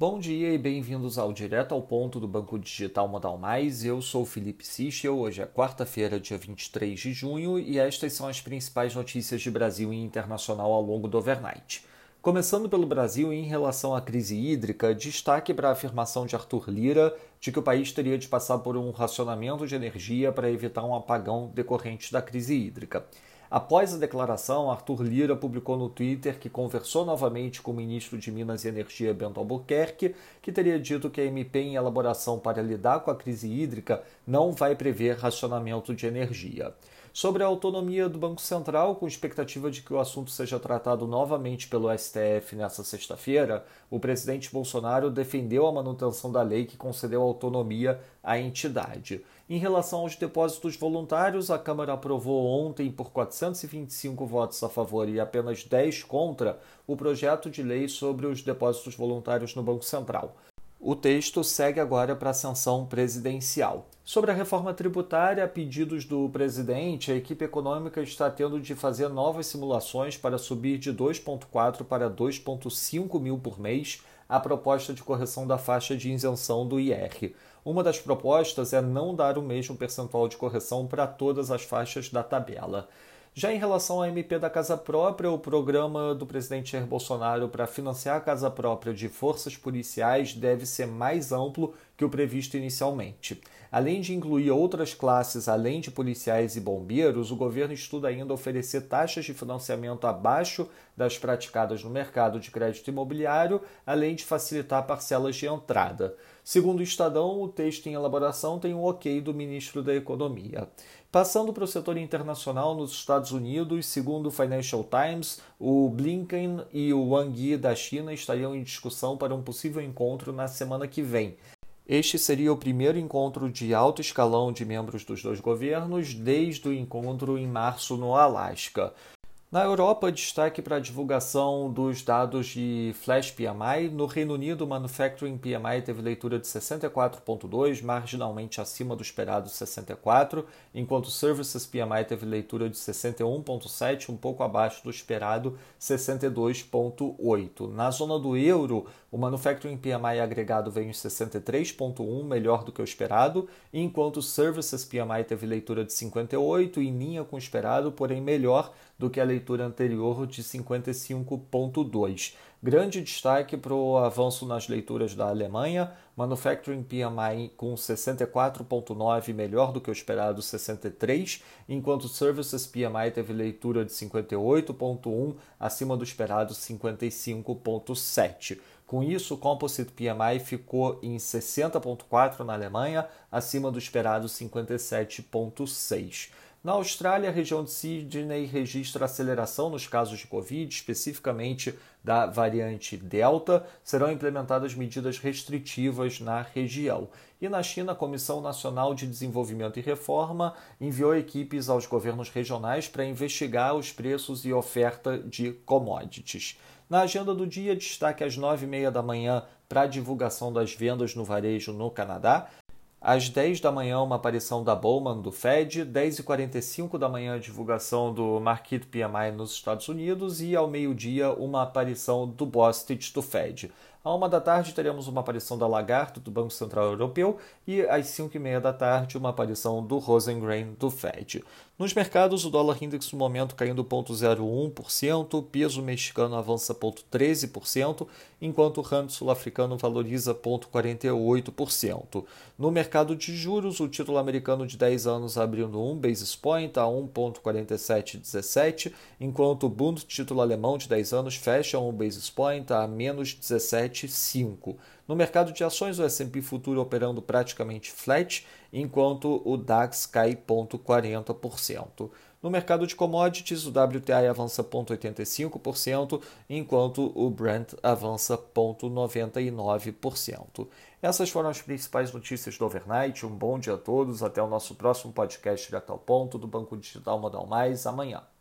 Bom dia e bem-vindos ao Direto ao Ponto do Banco Digital Modal Mais. Eu sou Felipe Sichel. Hoje é quarta-feira, dia 23 de junho, e estas são as principais notícias de Brasil e internacional ao longo do overnight. Começando pelo Brasil, em relação à crise hídrica, destaque para a afirmação de Arthur Lira de que o país teria de passar por um racionamento de energia para evitar um apagão decorrente da crise hídrica. Após a declaração, Arthur Lira publicou no Twitter que conversou novamente com o ministro de Minas e Energia Bento Albuquerque, que teria dito que a MP em elaboração para lidar com a crise hídrica não vai prever racionamento de energia. Sobre a autonomia do Banco Central, com expectativa de que o assunto seja tratado novamente pelo STF nesta sexta-feira, o presidente Bolsonaro defendeu a manutenção da lei que concedeu autonomia à entidade. Em relação aos depósitos voluntários, a Câmara aprovou ontem, por 425 votos a favor e apenas 10 contra, o projeto de lei sobre os depósitos voluntários no Banco Central. O texto segue agora para a sanção presidencial. Sobre a reforma tributária, a pedidos do presidente, a equipe econômica está tendo de fazer novas simulações para subir de 2,4 para 2,5 mil por mês a proposta de correção da faixa de isenção do IR. Uma das propostas é não dar o mesmo percentual de correção para todas as faixas da tabela. Já em relação à MP da Casa Própria, o programa do presidente Jair Bolsonaro para financiar a casa própria de forças policiais deve ser mais amplo que o previsto inicialmente. Além de incluir outras classes além de policiais e bombeiros, o governo estuda ainda oferecer taxas de financiamento abaixo das praticadas no mercado de crédito imobiliário, além de facilitar parcelas de entrada. Segundo o Estadão, o texto em elaboração tem um ok do ministro da Economia. Passando para o setor internacional, nos Estados Unidos, segundo o Financial Times, o Blinken e o Wang Yi da China estariam em discussão para um possível encontro na semana que vem. Este seria o primeiro encontro de alto escalão de membros dos dois governos desde o encontro em março no Alasca. Na Europa, destaque para a divulgação dos dados de Flash PMI. No Reino Unido, o Manufacturing PMI teve leitura de 64,2, marginalmente acima do esperado 64, enquanto o Services PMI teve leitura de 61,7, um pouco abaixo do esperado 62,8. Na zona do euro, o Manufacturing PMI agregado veio em 63,1, melhor do que o esperado, enquanto o Services PMI teve leitura de 58, em linha com o esperado, porém melhor do que a leitura anterior de 55,2. Grande destaque para o avanço nas leituras da Alemanha, Manufacturing PMI com 64,9, melhor do que o esperado 63, enquanto Services PMI teve leitura de 58,1, acima do esperado 55,7. Com isso, o Composite PMI ficou em 60,4 na Alemanha, acima do esperado 57,6. Na Austrália, a região de Sydney registra aceleração nos casos de Covid, especificamente da variante Delta. Serão implementadas medidas restritivas na região. E na China, a Comissão Nacional de Desenvolvimento e Reforma enviou equipes aos governos regionais para investigar os preços e oferta de commodities. Na agenda do dia, destaque às nove e meia da manhã para a divulgação das vendas no varejo no Canadá. Às 10 da manhã, uma aparição da Bowman do Fed, 10h45 da manhã, a divulgação do Market PMI nos Estados Unidos e ao meio-dia, uma aparição do Bostic do Fed. À uma da tarde teremos uma aparição da Lagarde do Banco Central Europeu e às cinco e meia da tarde uma aparição do Rosengren do Fed. Nos mercados, o dólar index no momento caindo 0,01%, o peso mexicano avança 0,13%, enquanto o rand sul-africano valoriza 0,48%. No mercado de juros, o título americano de 10 anos abrindo 1 basis point a 1,4717, enquanto o Bund título alemão de 10 anos fecha 1 basis point a menos 17 7,5. No mercado de ações, o S&P futuro operando praticamente flat, enquanto o DAX cai 0,40%. No mercado de commodities, o WTI avança 0,85%, enquanto o Brent avança 0,99%. Essas foram as principais notícias do overnight. Um bom dia a todos. Até o nosso próximo podcast direto ao ponto do Banco Digital Modal Mais amanhã.